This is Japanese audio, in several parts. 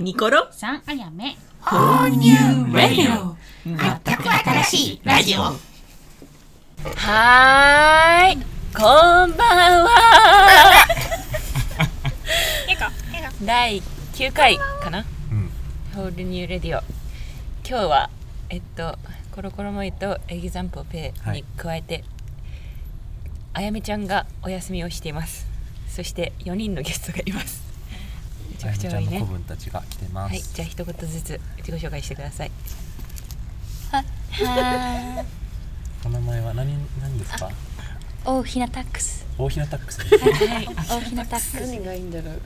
ニコロ。さんあやめホーニューラディオ。全く新しいラジオ。はーい。こんばんは。第9回かな、ホールニューレディオ。今日はえっとコロコロモイとエギザンポペイに加えて、あやめちゃんがお休みをしています。そして4人のゲストがいます。めちゃくちゃ多いねあやめちゃんの子分たちが来てます。はい、じゃあ一言ずつ自己紹介してください。お名前は何何ですか？大ひなタックス。大ひなタックス。はい、大ひなタックス。何がいいんだろう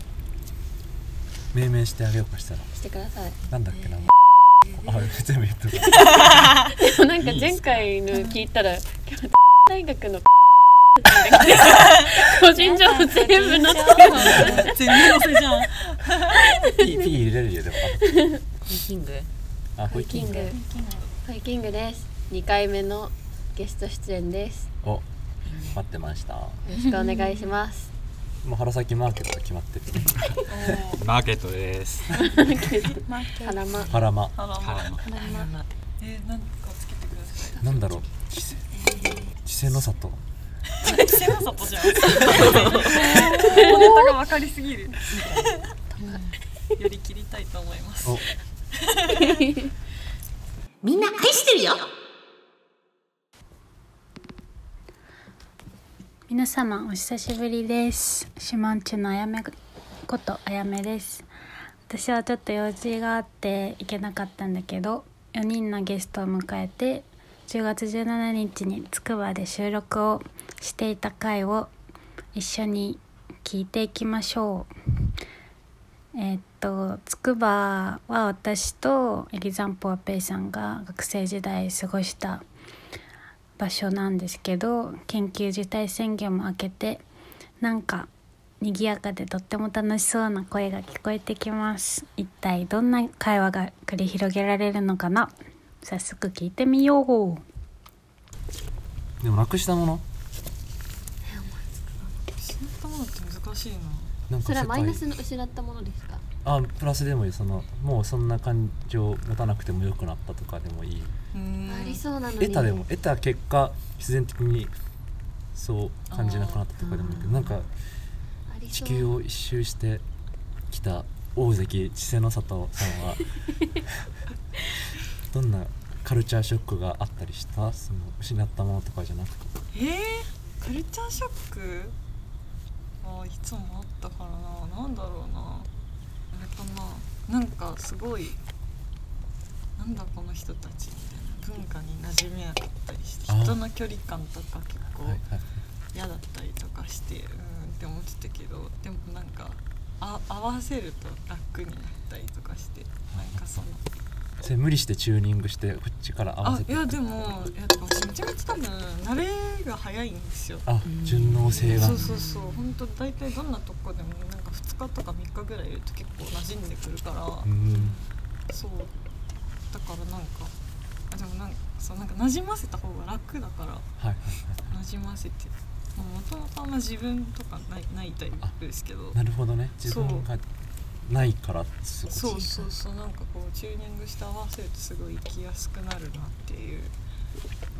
命名してあげようかしたら。してくださいなんだっけな。あ全部言ってる。でもなんか前回の聞いたら今日大学の個人情報全部載ってる全然のせじゃん。ピーピー入れれるよでも。キング。あこれキングイキングです2回目のゲスト出演ですお待ってました。よろしくお願いしますもう春先マーケットが決まってる。マーケットです。花間ハラマ。はえー、なんかつけてください。なんだろう。知性。知性の里。セロサトじゃん。おネタがわかりす。ぎる。やりきりたいと思います。おみんな愛してるよ。皆様お久しぶりです。シマンチュのあやめことあやめです。私はちょっと用事があって行けなかったんだけど、4人のゲストを迎えて10月17日につくばで収録をしていた回を一緒に聞いていきましょう。えーっとつくばは私とエリザンポワペイさんが学生時代過ごした場所なんですけど緊急事態宣言も明けてなんか賑やかでとっても楽しそうな声が聞こえてきます一体どんな会話が繰り広げられるのかな？早速聞いてみよう。でもなくしたもの？失ったものって難しいな。なんかそれはマイナスの失ったものですか？あプラスでもいい。そのもうそんな感情持たなくてもよくなったとかでもいい。うんありそうなのに。得たでも得た結果必然的にそう感じなくなったとかでもいいけどなんか地球を一周してきた大関千世の里さんは どんなカルチャーショックがあったりした？その失ったものとかじゃなくて。えー、カルチャーショック？あーいつもあったからな。なんだろうな。あれかな。なんかすごいなんだこの人たちみたいな文化に馴染めなかったりして人の距離感とか結構嫌だったりとかしてうんって思ってたけどでもなんかあ合わせると楽になったりとかしてなんかそのそれ無理してチューニングしてこっちから合わあいせてやでもいやでも私めちゃめちゃ多分慣れが早いんですよ。あ順応性が。そうそうそう。本当大体どんなとこでもなんか2日とか3日ぐらいいると結構馴染んでくるから、うん。そう。だからなんかあでもなんかそうなんか馴染ませた方が楽だから。はいはいはい馴染ませて。もともとあんま自分とかないないタイプですけど。なるほどね。自分がないからすごいそうそうそうなんかこうチューニングして合わせるとすごい生きやすくなるなっていう。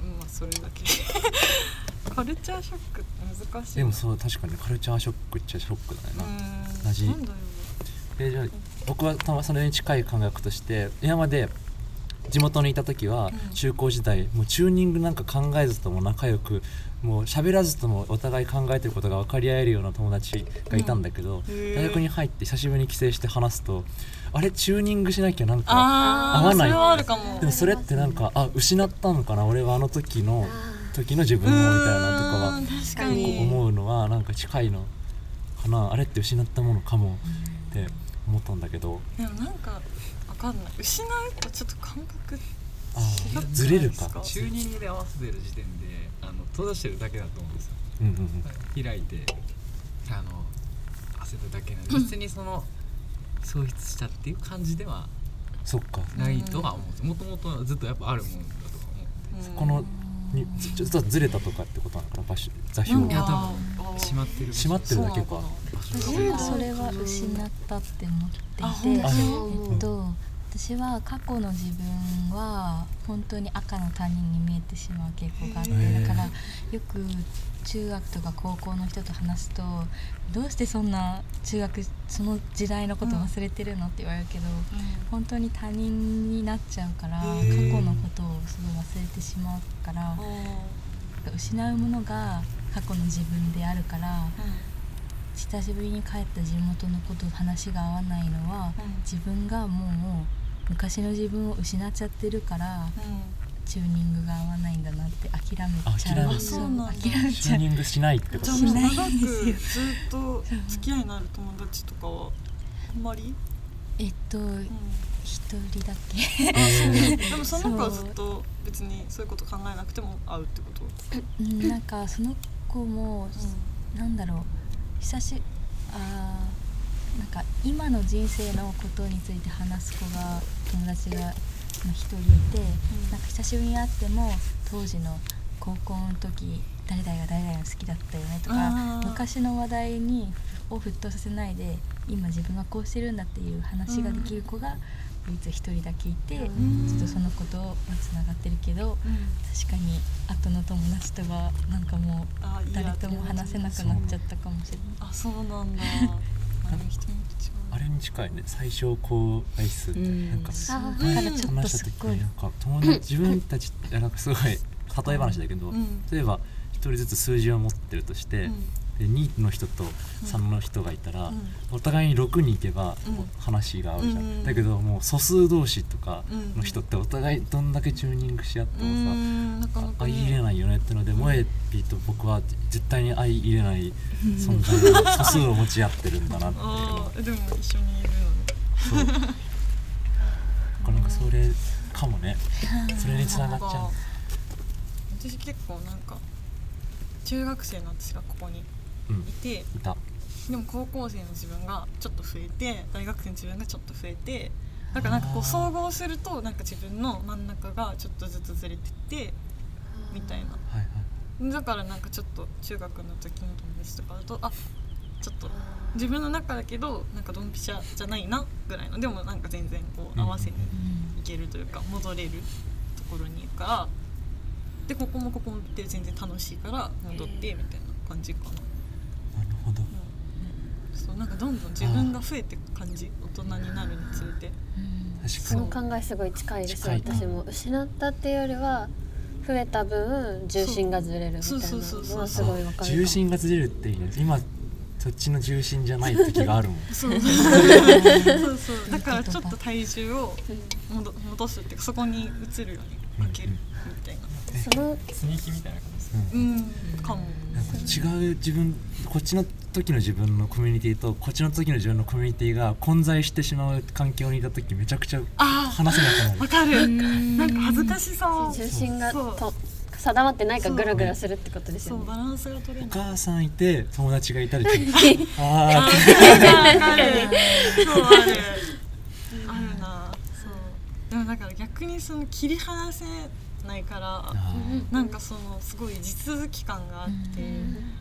うんまあそれだけ。カルチャーショックって難しいな。でもそう確かにカルチャーショックっちゃショックだような、ん。同じなんだろでじゃあ僕はたまそれに近い感覚として今まで地元にいた時はうん。中高時代もうチューニングなんか考えずとも仲良くもう喋らずともお互い考えてることが分かり合えるような友達がいたんだけど、大学に入って久しぶりに帰省して話すとあれチューニングしなきゃなんかあ合わない。それはあるかも。でもそれってなんかあ失ったのかな？俺はあの時の時の自分をみたいなとかは思うのはなんか近いのかな？あれって失ったものかもって思ったんだけど。でもなんかわかんない。失うとちょっと感覚あ違くないーずれるか。ですチューニングで合わせてる時点であの閉ざしてるだけだと思うんですよ。うんうんうん。開いてあの合わせただけなんで別にその喪失したっていう感じではそっか。ないとは思うんですもともとずっとやっぱあるもんだとは思ううん。このにずちょっとずれたとかってことなのかな場所座標が。閉まってる閉まってるだけか。私はそれは失ったって思ってあいて。本当？あえっと私は過去の自分は本当に赤の他人に見えてしまう傾向があってだからよく中学とか高校の人と話すとどうしてそんな中学その時代のこと忘れてるのって言われるけど、本当に他人になっちゃうから過去のことをすごい忘れてしまうから失うものが過去の自分であるから久しぶりに帰った地元のこと話が合わないのは自分がもう昔の自分を失っちゃってるからチューニングが合わないんだなって諦めちゃう。諦めそう諦めチちゃう。ューニングしないってこと。しない。んですよずっと 付き合いのある友達とかはあんまり、えっと一人だけ。えでもその 子はずっと別にそういうこと考えなくても会うってこと、うんなんかその子も、なんだろう。久しあーなんか今の人生のことについて話す子が友達がまあ一人いて、なんか久しぶりに会っても当時の高校の時誰々が誰々が好きだったよねとあかー。昔の話題にを沸騰させないで今自分はこうしてるんだっていう話ができる子が唯一一人だけいて、ん。ちょっとその子とはつながってるけど確かに後の友達とはなんかもう誰とも話せなくなっちゃったかもしれない。あそうなんだ あでも人によって違うあれに近いね。最小公倍数って。うん。なんか話した時になんか友達自分たちってなんかすごい例え話だけど、うん。例えば一人ずつ数字を持ってるとして、で2の人と3の人がいたら、うん。お互いに6に行けばうん。話が合うじゃん、うんだけどもう素数同士とかうんの人ってお互いどんだけチューニングし合ってうもさ、相入れねないよねってので、萌えピーと僕は絶対に相入れない存在の素数を持ち合ってるんだなっていう。でも一緒にいるのね。そう。なんかそれかもね。それにつながっちゃう。私結構なんか中学生の私がここにうんいて。いた。でも高校生の自分がちょっと増えて大学生の自分がちょっと増えてだからなんかこう総合するとなんか自分の真ん中がちょっとずつずれてってみたいな。はいはい。だからなんかちょっと中学の時の友達とかだとあちょっと自分の中だけどなんかドンピシャじゃないなぐらいのでもなんか全然こう合わせにいけるというか戻れるところにいるからでここもここもって全然楽しいから戻ってみたいな感じかな。ほど。そうなんかどんどん自分が増えていく感じ大人になるにつれて。確そかに。の考えすごい近いです私も。失ったっていうよりは増えた分重心がずれるみたいなそうそうそうそうのはすごいわかる重心がずれるっていいね今そっちの重心じゃない時があるもん。そう。そうそう。そうだからちょっと体重を戻戻すっていうかそこに移るように分けるみたいな。その積み木みたいな感じ？うん。かも違う自分こっちの時の自分のコミュニティとこっちの時の自分のコミュニティが混在してしまう環境にいた時めちゃくちゃあ話せなくなる。あわかるなんか恥ずかしさを重心がと定まってないからグラグラするってことですよね。バランスが取れおない。母さんいて友達がいたりとか。あ ああーわかるそうある。あるな。そう。でもだから逆にその切り離せないからなんかそのすごい地続き感があって、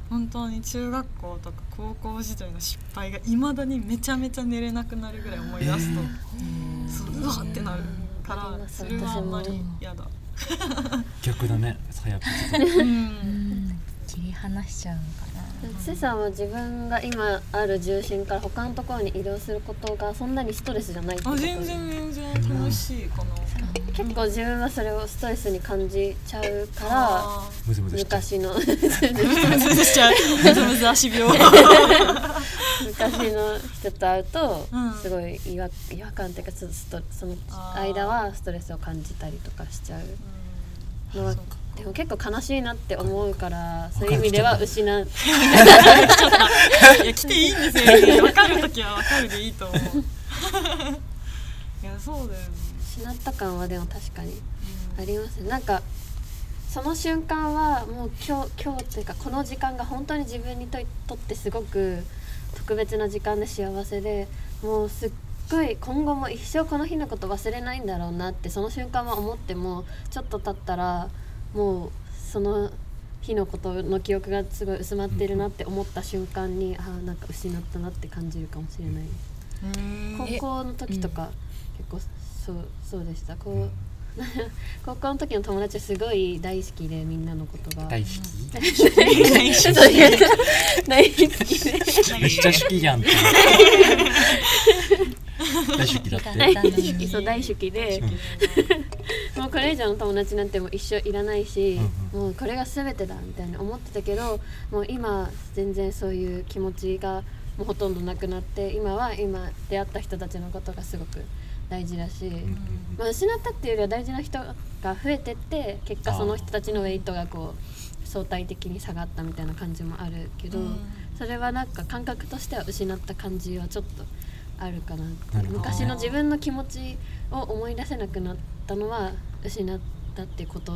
本当に中学校とか高校時代の失敗がいまだにめちゃめちゃ寝れなくなるぐらい思い出すと、そううわってなるからそれはあんまり嫌だ。逆だねさやっぱうん。切り離しちゃうのかな。つさんは自分が今ある重心から他のところに移動することがそんなにストレスじゃないってこあと全然全然楽しいかな。結構自分はそれをストレスに感じちゃうから昔のーむずむずしちゃう。むずむず足病。昔の人と会うと、うんすごい違和違和感っていうかちょっとその間はストレスを感じたりとかしちゃうのはでも結構悲しいなって思うからそういう意味では 失ういや来ていいんですよ。分かる時は分かるでいいと思う。いやそうだよね。失った感はでも確かにありますね。なんかその瞬間はもう今日今日っていうかこの時間が本当に自分にととってすごく特別な時間で幸せでもうすっごい今後も一生この日のこと忘れないんだろうなってその瞬間は思ってもちょっと経ったらもうその日のことの記憶がすごい薄まってるなって思った瞬間に、ああなんか失ったなって感じるかもしれない。高校の時とか、結構そうそうでした。こう 高校の時の友達すごい大好きでみんなのことが。大好き？大好き。で。めっちゃ好きじゃん。って大好きだって。大好き。そう大好きで。もうこれ以上の友達なんてもう一生いらないし、うんもうこれが全てだみたいに思ってたけどもう今全然そういう気持ちがもうほとんどなくなって今は今出会った人たちのことがすごく大事だし、まあ、失ったっていうよりは大事な人が増えてって結果その人たちのウェイトがこう相対的に下がったみたいな感じもあるけど、それはなんか感覚としては失った感じはちょっとあるかなって。昔の自分の気持ちを思い出せなくなったのは失ったってこと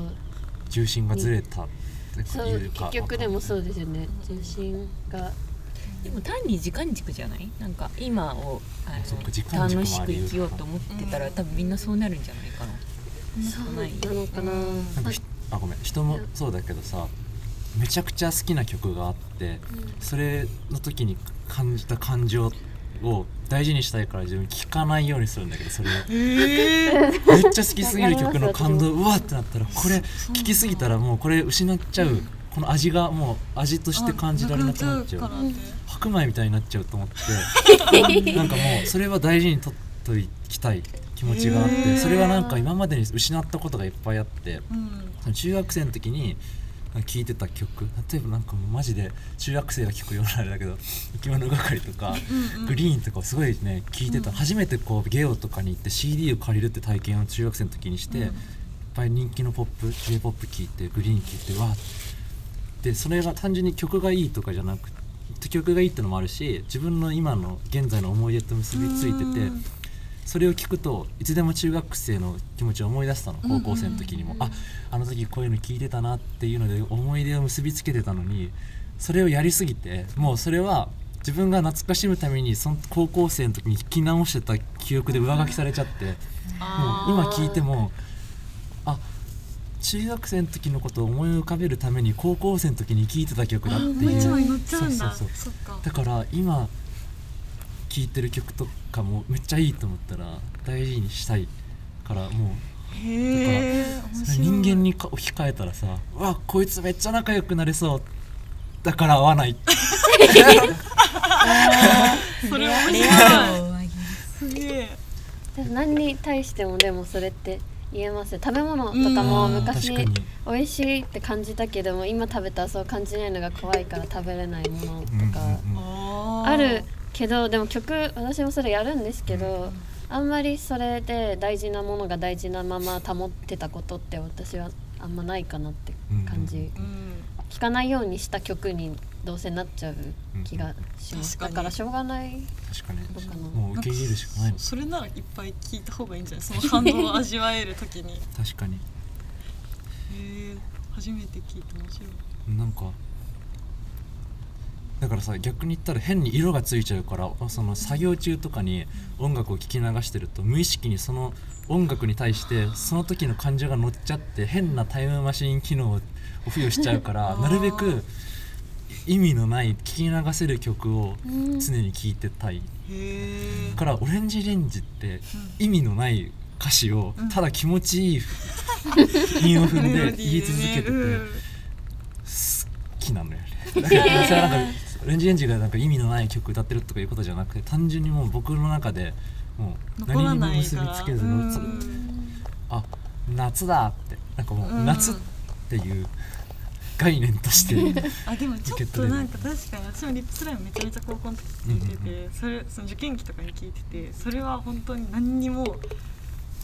重心がずれたってそういうか結局でもそうですよね。重心がでも単に時間軸じゃない？なんか今をあそっかの時間軸も楽しく生きようと思ってたら、多分みんなそうなるんじゃないかな。そうないなのかな、なんかひあごめん人もそうだけどさめちゃくちゃ好きな曲があってそれの時に感じた感情を大事にしたいから自分聞かないようにするんだけどそれを。めっちゃ好きすぎる曲の感動うわってなったらこれ聞きすぎたらもうこれ失っちゃう。この味がもう味として感じられなくなっちゃう白米みたいになっちゃうと思って なんかもうそれは大事にとっときたい気持ちがあってそれはなんか今までに失ったことがいっぱいあってその中学生の時に聴いてた曲例えばなんかもうマジで中学生が聴くようなあれだけど「生き物係」とか「グリーン」とかをすごいね聴いてた、初めてこうゲオとかに行って CD を借りるって体験を中学生の時にして、いっぱい人気のポップ j p o p 聴いてグリーン聴いてわーって。でそれが単純に曲がいいとかじゃなくて曲がいいってのもあるし自分の今の現在の思い出と結びついててそれを聞くといつでも中学生の気持ちを思い出したの高校生の時にも、ああの時こういうの聞いてたなっていうので思い出を結びつけてたのにそれをやりすぎてもうそれは自分が懐かしむためにその高校生の時に聞き直してた記憶で上書きされちゃってもう今聞いてもあ中学生の時のことを思い浮かべるために高校生の時に聴いてた曲だっていう。めっちゃ乗っちゃうんだ。そうそうそう。そっか。だから今聴いてる曲とかもめっちゃいいと思ったら大事にしたいからもう。へえそれ人間にか置き換えたらさうわこいつめっちゃ仲良くなれそうだから会わない。それ面レ白い。何に対してもでもそれって言えます。よ食べ物とかもうん昔美味しいって感じたけども今食べたらそう感じないのが怖いから食べれないものとかうんあるけどでも曲私もそれやるんですけどあんまりそれで大事なものが大事なまま保ってたことって私はあんまないかなって感じ。うん聴かないようにした曲にどうせなっちゃう気がします。確かに。だからしょうがない。確かに。もう受け入れるしかないのそれならいっぱい聞いた方がいいんじゃない？その感動を味わえる時に。へ確かに。え初めて聞いて面白い。なんかだからさ逆に言ったら変に色がついちゃうからその作業中とかに音楽を聴き流してると無意識にその音楽に対してその時の感情が乗っちゃって変なタイムマシン機能を付与しちゃうから なるべく意味のない聴き流せる曲を常に聴いてたい。へえからオレンジレンジって意味のない歌詞をただ気持ちいい韻を踏んで 言い続けてて好きなのよね。だからなんかオレンジレンジがなんか意味のない曲歌ってるとかいうことじゃなくて単純にもう僕の中でもう残ら何にもないから。結びつけずのそあ夏だって。なんかもう夏っていう概念として あでもちょっとなんか確かに私もリップスライムめちゃめちゃ高校の時聞いてて、うんそれその受験期とかに聞いててそれは本当に何にも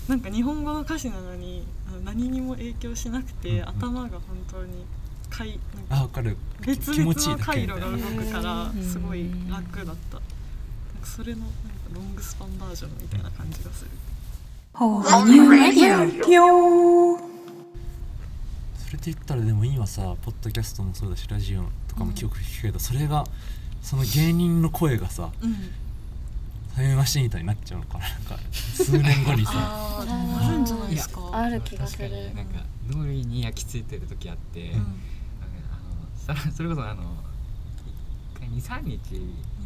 なんか日本語の歌詞なのにあの何にも影響しなくて、うんうん。頭が本当にかいなんかあ分かる。別気持ちいいだけ々の回路が動くからうんすごい楽だった。なんかそれのなんかロングスパンバージョンみたいな感じがする.それで言ったらでも今さポッドキャストもそうだしラジオとかもよく聞くけど、それがその芸人の声がさうんタイムマシンみたいになっちゃうのかな。なんか数年後にさ。あーあるんじゃないですか。ある気がす確かるに。なんか脳裏に焼き付いてる時あって、うん。あのそそれこそあの23日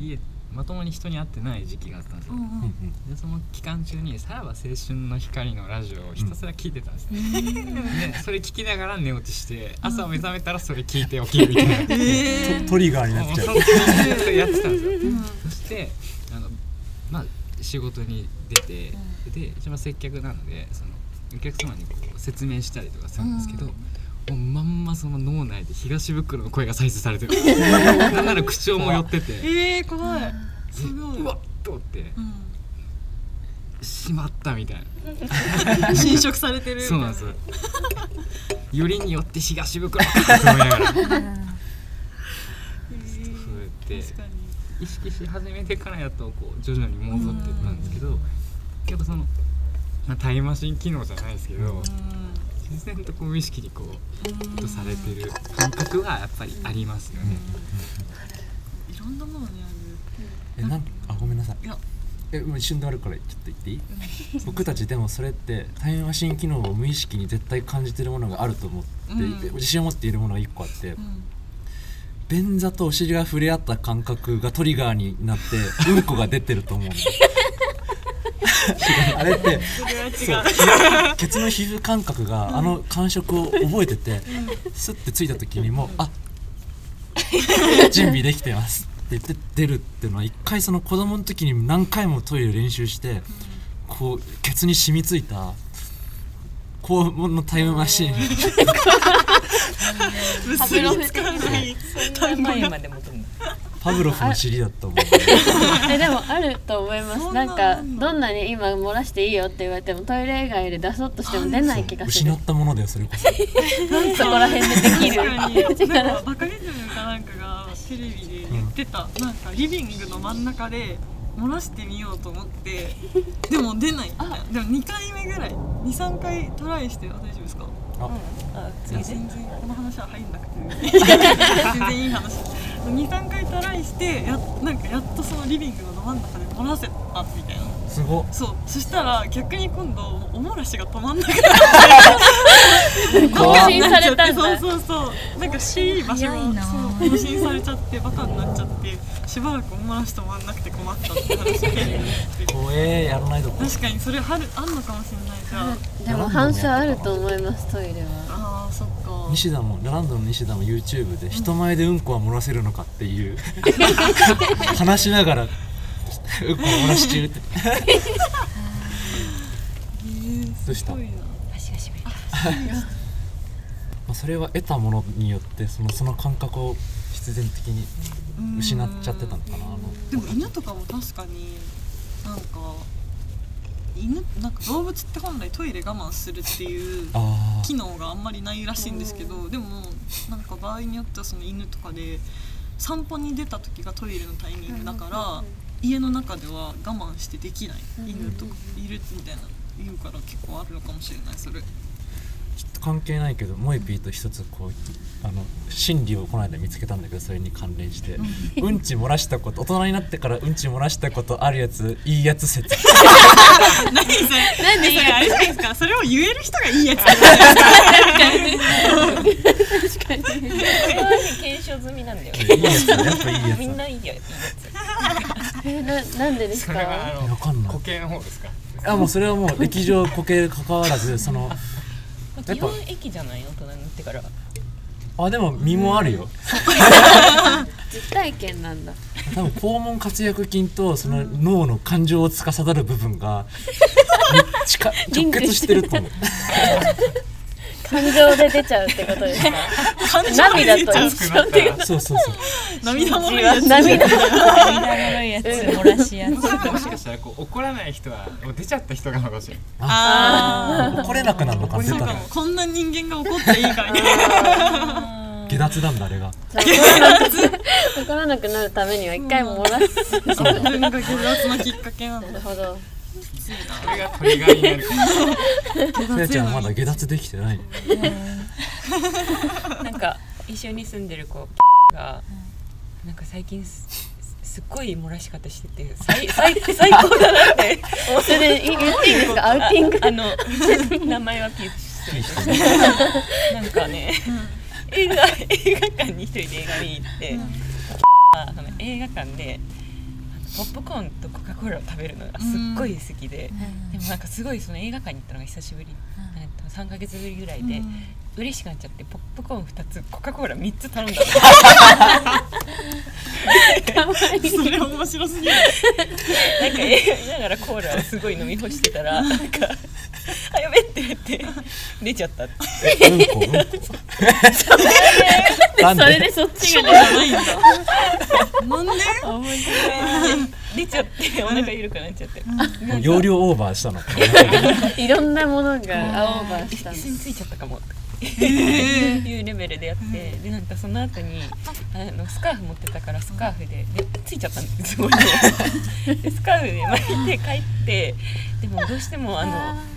家まともに人に会ってない時期があったんですよ、うんうん。うんでその期間中に「さらば青春の光」のラジオをひたすら聞いてたんですね、でそれ聞きながら寝落ちして朝目覚めたらそれ聞いて起きるみたいな、えトトリガーになっちゃうそやってたんですよ、んそしてあのまあ仕事に出て、で一番接客なのでそのお客様にこう説明したりとかするんですけど、もうまんまその脳内で東袋の声が再生されてる。なんなら口調も寄ってて。えー、怖い。すごい。うわっと思って。うしまったみたいな。ん 侵食されてるそうなんですよ。よりによって東袋かって思いながら。そうやって。確かに。意識し始めてからやっとこう徐々に戻っていったんですけど、やっぱその、まあ、タイムマシン機能じゃないですけど、自然とこう無意識にこうとされてる感覚はやっぱりありますよね。いろんなものにあえなんあごめんなさい。るいや。えもう一瞬であるからちょっと言っていい？僕たちでもそれってタイムマシン機能を無意識に絶対感じてるものがあると思っていて、うん。自信を持っているものが一個あって、うん。便座とお尻が触れ合った感覚がトリガーになってうんこが出てると思う あれってそうそうケツの皮膚感覚があの感触を覚えててスッてついた時にもうあ準備できてます。って言って出るっていうのは一回その子供の時に何回もトイレ練習してこうケツに染みついた肛門のタイムマシーン 結びつかない。そんな前まで戻るのパブロフの尻だと思うえでもあると思います。なんなかどんなに今漏らしていいよって言われてもトイレ以外で出そうとしても出ない気がする。失ったものだよそれこそ。そこら辺でできる。確かに。バカリズムかなんかがテレビで言ってた、なんかリビングの真ん中で漏らしてみようと思ってでも出ない。でも2回目ぐらい。23回トライして大丈夫ですか？あ。あ全然この話は入んなくて。全然いい話23回トライしてやなんかやっとそのリビングのど真ん中で漏らせたみたいな。すごっ。そう。そしたら逆に今度おもらしが止まんなくなっ 更新されたんだ。そうそうそう。なんかしい場所早いな。そう更新されちゃってバカになっちゃってしばらくおもらし止まんなくて困ったって話で。怖えやらないとこ確かにそれあるあんのかもしれないじゃあでも反射あると思いますトイレは。あーそっか西田もラランドの西田も YouTube で人前でうんこは漏らせるのかっていう 話しながらうんこ漏らし中って。どうした？すごいな。足がしびれたまあそれは得たものによってそのその感覚を必然的に失っちゃってたのかなあの。でも犬とかも確かになんか犬なんか動物って本来トイレ我慢するっていうあ機能があんまりないらしいんですけどでもなんか場合によってはその犬とかで散歩に出た時がトイレのタイミングだから家の中では我慢してできない犬とかいるみたいな言うから結構あるのかもしれないそれ。ちょっと関係ないけどモエピーと一つこうあの心理をこの間見つけたんだけどそれに関連して。うんち漏らしたこと大人になってからうんち漏らしたことあるやついいやつ説何それ？なんでいいあれ？じゃないですかそれを言える人がいいやつ。検証済みなんだよいいやつやっぱいいやつみんないいやえななんでですか固形の方ですか。あもうそれはもう液状固形かかわらずそのつ基本駅じゃない大人に。なってからあでも身もあるよ実体験なんだ。多分肛門活躍筋とその脳の感情を司る部分が 近直結してると思う。感情で出ちゃうってことですか？涙と一緒っていうそうそうそう。涙もろいやつ。涙。涙いやつ。漏らしやつ。もしかしたらこう怒らない人はもう出ちゃった人がかもしれない。あ怒れなくなるのかこんな人間が怒っていいかみたいな下脱なんだあれが。怒らなくなるためには一回漏らす自分が下脱のきっかけなの。なるほど。それがトリガーになる。やちゃんはまだ下脱できてない。なんか一緒に住んでる子がなんか最近すすすっごい漏らし方してて最最最高だなって。それで言っていいんですか？アウティング？あの名前はピースしてなんかね、映画映画館に一人で映画見に行って、あの映画館でポップコーンとコカ・コーラを食べるのがすっごい好きで、でもなんかすごいその映画館に行ったのが久しぶり、えっと3ヶ月ぶりぐらいで、嬉しくなっちゃってポップコーン2つコカ・コーラ3つ頼んだの。それ面白すぎる。なんか映画見ながらコーラをすごい飲み干してたらなんか「あやべ!」って言って出ちゃったって。うん。こうんこ。なんそれででそっちがじゃないんだ。なんで？出ちゃってお腹緩くなっちゃって、容量オーバーしたの。いろんなものがオーバーしたんです椅子についちゃったかもって。いうレベルでやって。でなんかその後にあのスカーフ持ってたからスカーフででついちゃったんですすごいでスカーフで巻いて帰ってでもどうしてもあの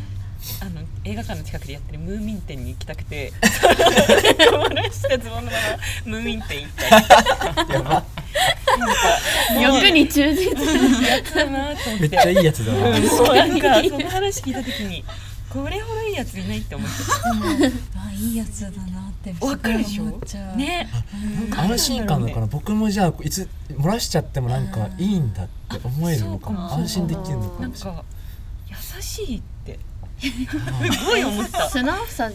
あの映画館の近くでやってるムーミン店に行きたくて。漏らしたズボンのままムーミン店行ったりやば欲に忠実やったなと思って。めっちゃいいやつだなうん。そうなんかその話聞いた時にこれほどいいやついないって思って。あいいやつだなってわかるでしょ？思っちゃうね安心感だから僕もじゃあいつ漏らしちゃってもなんかいいんだって思えるのかも。そうかも。安心できるのかなんもしれない。か優しいってすごい思った。素直さ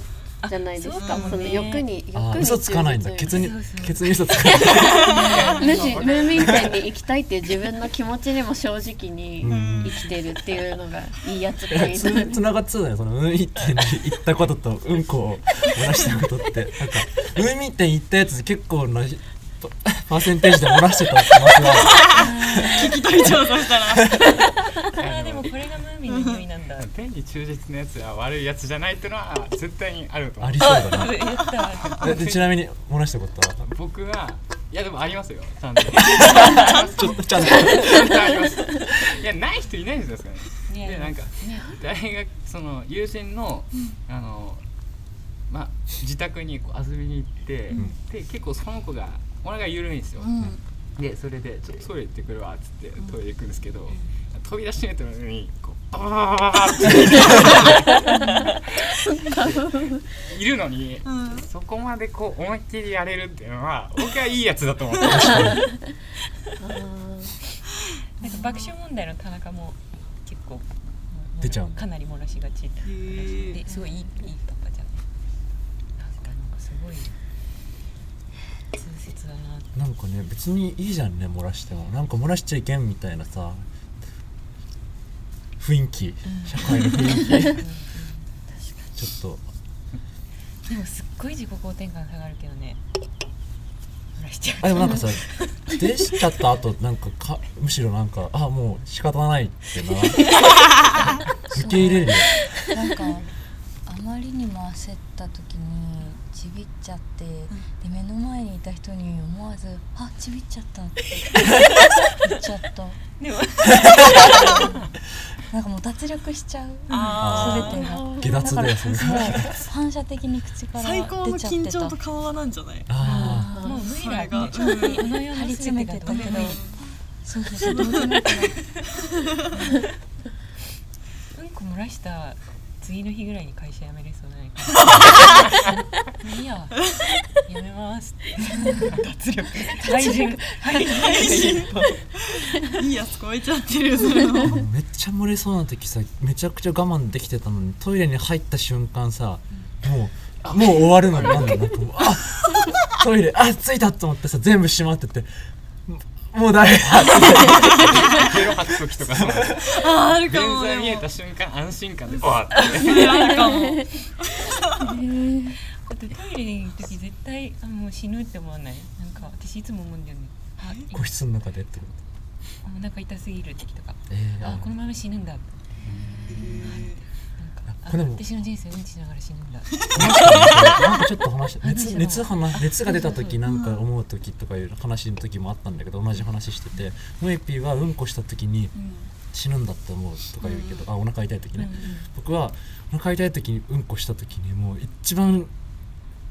じゃないですか？あその欲にあ欲に嘘つかないんだ。ケツにケツに嘘つかない。むしムーミン店に行きたいっていう自分の気持ちにも正直にうん。生きてるっていうのがいいやつってつつながってそうだよ。そのムーミン店に行ったこととうんこを漏らしたことって。なんかムーミン店行ったやつ結構なパパーセンテージで漏らしてた可能性があ聞き取り調査したら。あーでもこれがムーミンの匂いなんだ。天に忠実なやつは悪いやつじゃないっていうのは絶対にあると思う。るありそうだな。やった。えでちなみに漏らしたことは？僕はいやでもありますよ ちゃんと。ちちょっとちゃんと。ゃんと。ありますいやない人いないんですかねねでなんか大学その友人の、あのまあ自宅にこう遊びに行って、ん。で結構その子がお腹緩いんですよ、でそれでちょっとトイレ行ってくるわっつってトイレ行くんですけど、飛び出しめたのにこうババババババっているのに、そこまでこう思いっきりやれるっていうのは僕はいいやつだと思ってますなんか爆笑問題の田中も結構出ちゃうかなり漏らしがちですごいいいいいパパじゃないなんかなんかすごいだな。なんかね別にいいじゃんね漏らしても。なんか漏らしちゃいけんみたいなさ雰囲気。社会の雰囲気。ちょっと。でもすっごい自己肯定感下がるけどね。漏らしちゃう。あでもなんかさ出しちゃった後なんかかむしろなんかあもう仕方ないってな 受け入れるよ。なんかあまりにも焦った時にちびっちゃって、で目の前にいた人に思わず「あちびっちゃった」って言っちゃった。でも。なんかもう脱力しちゃう。あ全てが。下脱だよそれ反射的に口から最高の出ちゃって緊張たと緩和なんじゃない？あもうが張り詰めてたけど。そうそうそう うん。こ漏らした次の日ぐらいに会社辞めれそうだねもういいややめます脱力。廃人廃人いいやつ超えちゃってるそれめっちゃ漏れそうな時さめちゃくちゃ我慢できてたのにトイレに入った瞬間さもうもう終わるのになんだなんかもうあトイレあ着いたと思ってさ全部閉まっててももうダメだ。ゲロ吐く時とかあーあるか便も見えた瞬間安心感でっあるかも。だってトイレに行く時絶対あもう死ぬって思わない。なんか私いつも思うんだよね。あ個室の中でってこお腹痛すぎる時とか。とえー、ああこのまま死ぬんだ。ってこれでも私の人生うんちしながら死ぬんだ。なんかちょっと話熱熱話熱が出た時なんか思う時とかいう話の時もあったんだけど同じ話しててモエピーはうんこした時に死ぬんだって思うとか言うけど、あお腹痛い時ね、僕はお腹痛い時にうんこした時にもう一番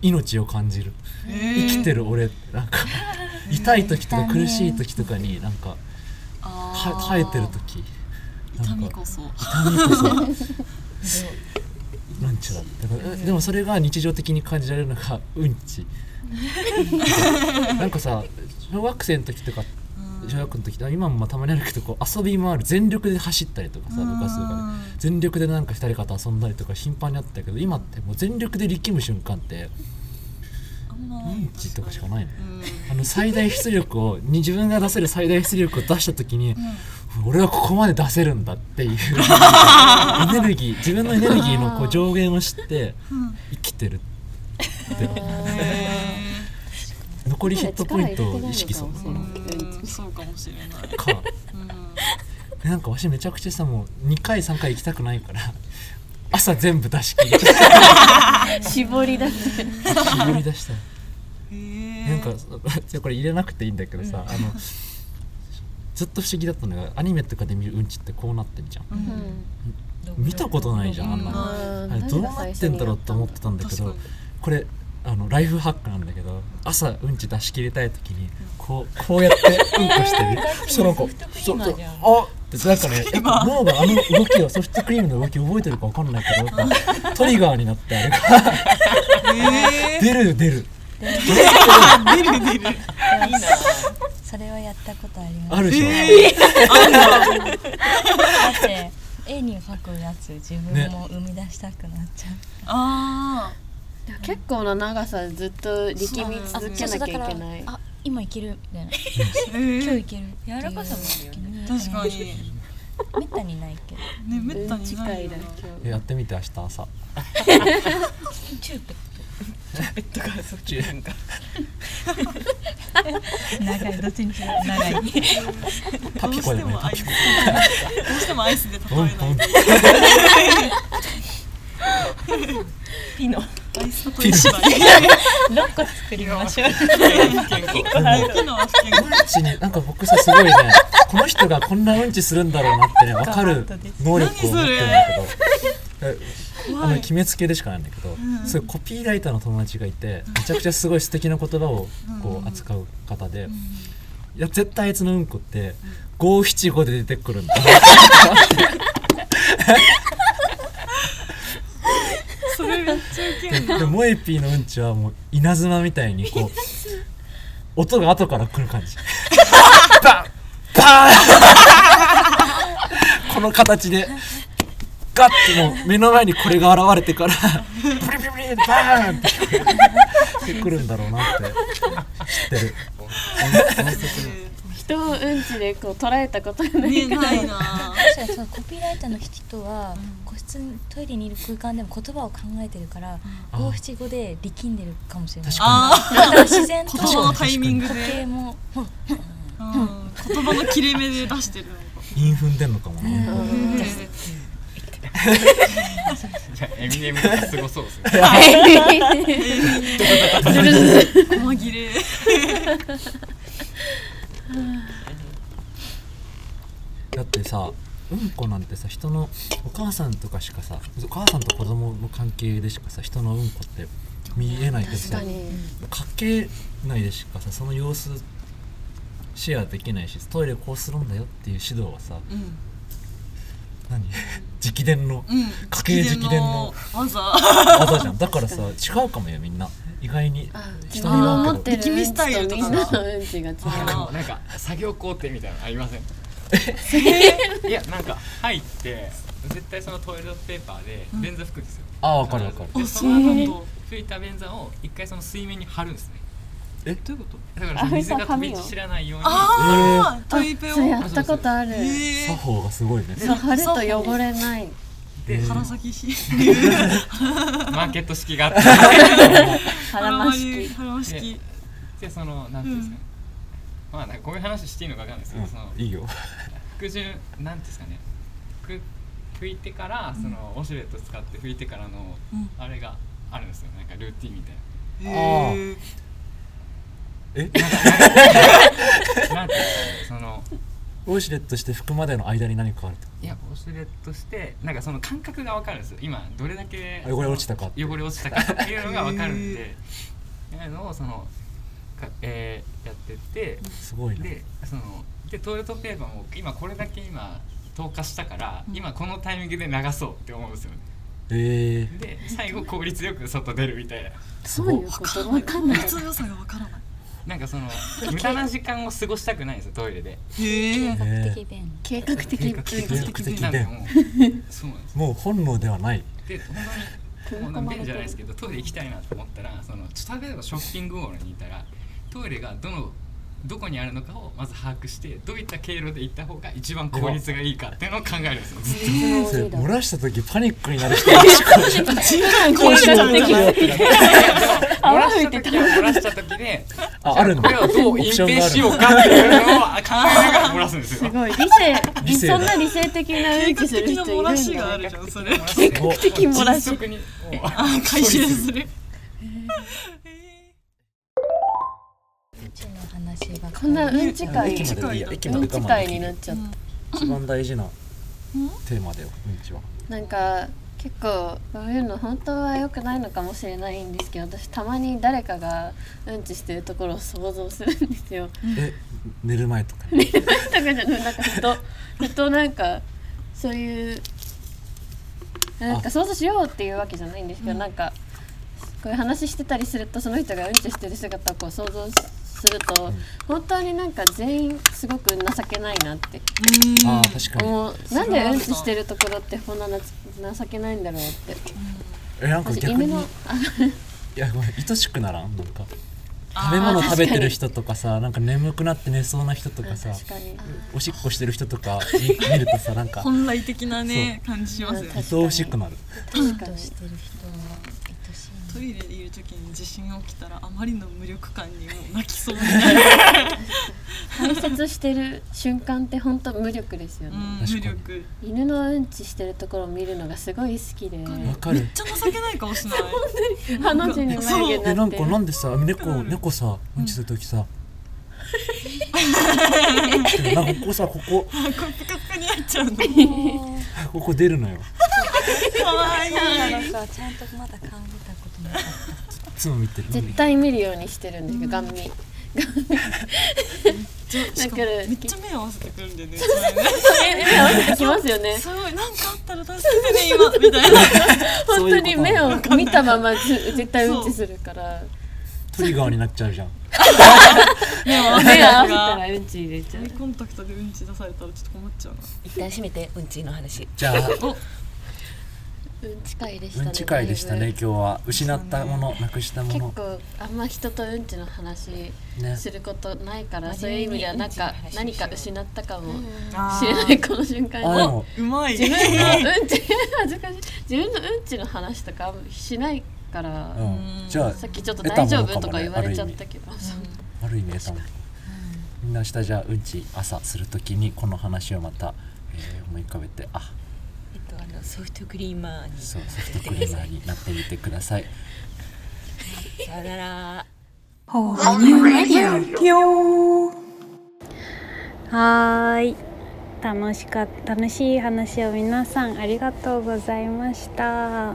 命を感じる。生きてる俺。なんか 痛い時とか苦しい時とかになんかは生えてる時。痛みこそ。痛みこそ なんちゅうだだからでもそれが日常的に感じられるのがうんち。なんかさ小学生の時とか小学校の時とか今もまあたまにあるけどこう遊びもある全力で走ったりとかさ部活とかで。全力でなんか二人方遊んだりとか頻繁にあったけど今ってもう全力で力む瞬間ってうんちとかしかないね、あの最大出力をに自分が出せる最大出力を出した時に、俺はここまで出せるんだっていう。エネルギー自分のエネルギーのこう上限を知って生きてる。って残りヒットポイントを意識する。のかなうんそうかもしれない。か。でなんかわしめちゃくちゃさもう2回3回行きたくないから 朝全部出し切り 絞り出す。絞り出した。なんかこれ入れなくていいんだけどさ、あのずっと不思議だったのがアニメとかで見るうんちってこうなってんじゃん、見たことないじゃんあんなの、あれどうなってんだろうと思ってたんだけどこれあのライフハックなんだけど朝うんち出し切りたい時にこうこうやってうんこしてる。その子。そうそう。あってなんかね脳があの動きをソフトクリームの動き覚えてるかわかんないけどやっぱ トリガーになってあれが 出る出るそれはやったことあります。あるでしょ、だって絵に描くやつ自分も生み出したくなっちゃう、あでも結構な長さずっと力み続けなきゃいけない。あ今いけるみたいな。今日いける柔らかさもあるよね確かに。ねめったにないけど。めったに近ないよいだなやってみて明日朝。チューペベッドからそっちなんか。長いどっちにしろ長い。パピコでもねパピコどうしてもアイスで例えない。ピノアイスと一枚6個作りましょう。ピノ。は不健康うんちになんか僕さすごいねこの人がこんなうんちするんだろうなってね分かる能力を持ってるんだけどえあの決めつけでしかないんだけど、そういうコピーライターの友達がいてめちゃくちゃすごい素敵な言葉をこう扱う方で、いや絶対あいつのうんこって五七五で出てくるんだ。それめっちゃウケるででモエピーのうんちはもう稲妻みたいにこう音が後から来る感じ。バンバーン。この形でガッてもう目の前にこれが現れてからブリブリブリバーンってくるんだろうなって。知ってる。人をうんちでこう捉えたことがないねからない。な確かにそのコピーライターの人は個室にトイレにいる空間でも言葉を考えてるから五七五で力んでるかもしれない。確あだから自然と言葉のタイミング時計で、も言葉の切れ目で出してる。韻踏んでんのかもな、エミネムがすごそうですね。細切れだってさうんこなんてさ人のお母さんとかしかさお母さんと子供の関係でしかさ人のうんこって見えないけどさかけないでしかさその様子シェアできないしトイレこうするんだよっていう指導はさうん何？直伝の？うん。家計直伝の？技。技じゃん。だからさ違うかもよみんな。意外に。自人分の思ってるうんちとみんな。力のうんちが違う。あなんか作業工程みたいなのありません いやなんか入って絶対そのトイレットペーパーで便座拭くんですよ、あ分かる分かる。あそうなんだ拭いた便座を一回その水面に貼るんですねどういうこと？だからその水が飛び散らないように。ああトイペをやったことある。え作法がすごいねそう貼ると汚れない。でー、腹先。し マーケット式があって腹ましき。腹ましきでそのなんていうんですかね、まあなんかこういう話していいのかわかんないですけど、そのうんいいよ。服順なんていうんですかね。拭拭いてからその、ウォシュレット使って拭いてからの、うん。あれがあるんですよ。なんかルーティンみたいなえ？なんてそのウォシュレットして拭くまでの間に何かあると？いやウォシュレットしてなんかその感覚が分かるんですよ。今どれだけ汚れ落ちたかって。汚れ落ちたかっていうのが分かるんで。っていうのをそのか、えーやってってすごいな。でそのでトイレットペーパーも今これだけ今透過したから、今このタイミングで流そうって思うんですよね。えー、で最後効率よく外出るみたいな。すごいことわかんない。普通良さがわからないなんかその 無駄な時間を過ごしたくないんですよトイレで。へええー的便。計画的計画的計画的便なんでもうそうなんですもう本能ではない。で本当にもう便じゃないですけどトイレ行きたいなと思ったらそのちょっと例えばショッピングモールにいたらトイレがどのどこにあるのかをまず把握してどういった経路で行った方が一番効率がいいかっていうのを考えるんですよ。ずっとそれ漏らした時パニックになる人。漏らした時は漏らした時でああるんだこれをどう隠蔽しようかっていうのを考えながら漏らすんですよ。すごい。理理性そんな理性的な計画うんちする的な漏人いるんらしがあだるじゃんそれ。計画的漏らし。回収する話ばっかこん。なうんち会駅までいいや駅まうんちで我慢会できる。になっちゃった。一番大事なテーマだようん。ちは。なんか結構こういうの本当は良くないのかもしれないんですけど私たまに誰かがうんちしてるところを想像するんですよ。え寝る前とか？にとかじゃなく なんかふとふとなんかそういうなんか想像しようっていうわけじゃないんですけど、なんかこういう話してたりするとその人がうんちしてる姿をこう想像すると、本当になんか全員すごく情けないなってああ確かに。思う。なんでうん。ちしてるところってこんなな情けないんだろうって。えなんか逆に。いやごめん愛しくならん？なんか。食べ物食べてる人とかさなんか眠くなって寝そうな人とかさおしっこしてる人とか見見るとさなんか。本来的なね感じしますよね。愛おしくなる。確かに。してる。人トイレでいる時に地震が起きたらあまりの無力感にもう泣きそうになる、排泄してる瞬間って本当無力ですよね、うん、無力。犬のうんちしてるところを見るのがすごい好きで。めっちゃ情けない顔しない？ハの字に眉毛なんかなんでさ猫猫さうんちするときさなんかここさここあこれプカプカになっちゃうのここ出るのよかわいいなんかちゃんとまだ顔見たつも見てる。絶対見るようにしてるんですよガン見。だからめっちゃ目合わせてくるんだよね目合わせてきますよね。すごいなんかあったら助けてね今みたいな。本当に目を見たままず絶対うんちするから。トリガーになっちゃうじゃん。目を合わせ目合わせたがらうんち入れちゃう。アイコンタクトでうんち出されたらちょっと困っちゃうな。一旦閉めてうんちの話。じゃあうんち会でしたねうんち会でしたね今日は。失ったものなくしたもの。結構あんま人とうんちの話ね。することないから、真そういう意味ではなんか何か失ったかもあしれないこの瞬間に。うまい。自分のうんち 恥ずかしい。自分のうんちの話とかしないから、うん。じゃあさっきちょっと大丈夫とか言われちゃったけど、ある意味得たものみんな明日じゃあうんち朝するときにこの話をまた、えー思い浮かべてあえっとあのソフトクリーマーにそうソフトクリーマーになってみてください。さよなら。はーい。楽しか楽しい話を皆さんありがとうございました。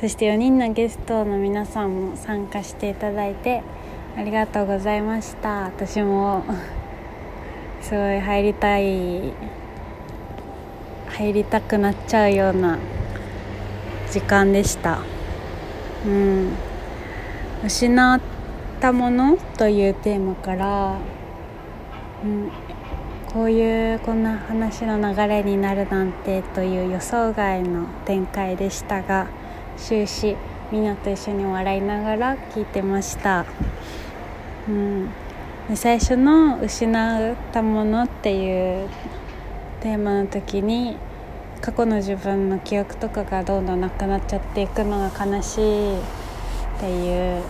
そして4人のゲストの皆さんも参加していただいてありがとうございました。私もすごい入りたい入りたくなっちゃうような時間でした。うん。失ったものというテーマからうん、こういうこんな話の流れになるなんてという予想外の展開でしたが終始みんなと一緒に笑いながら聞いてました、うん、最初の「失ったもの」っていうテーマの時に過去の自分の記憶とかがどんどんなくなっちゃっていくのが悲しいっていう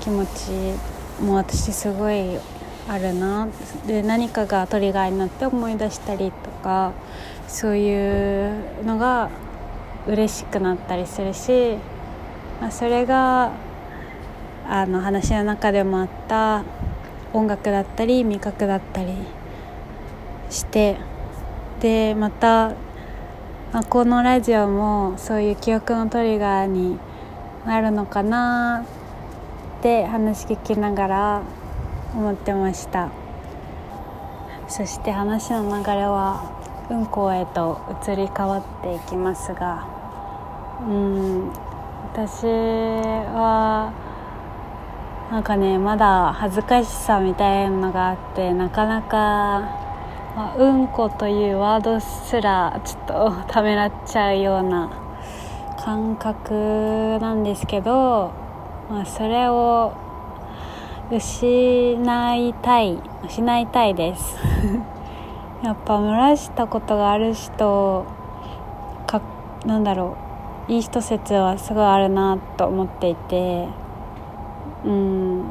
気持ちも私すごいあるなで何かがトリガーになって思い出したりとかそういうのが嬉しくなったりするし、まあ、それがあの話の中でもあった音楽だったり味覚だったりしてでまたこのラジオもそういう記憶のトリガーになるのかなって話聞きながら思ってました。そして話の流れはうんこへと移り変わっていきますが。うん私はなんかねまだ恥ずかしさみたいなのがあってなかなかまあ、うんこというワードすらちょっとためらっちゃうような感覚なんですけど、まあ、それを失いたい失いたいです。やっぱ漏らしたことがある人かなんだろういい人説はすごいあるなと思っていてうん。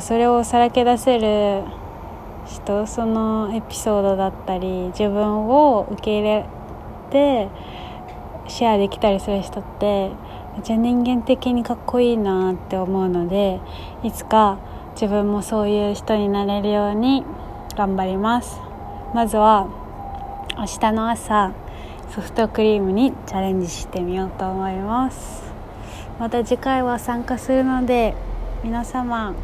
それをさらけ出せる人そのエピソードだったり自分を受け入れてシェアできたりする人ってめっちゃ人間的にかっこいいなって思うのでいつか自分もそういう人になれるように頑張ります。まずは明日の朝ソフトクリームにチャレンジしてみようと思います。また次回は参加するので皆様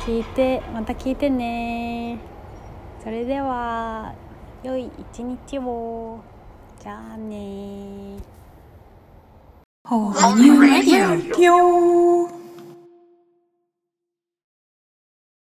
聞いてまた聞いてねそれでは良い一日を。じゃあね Whole new radio.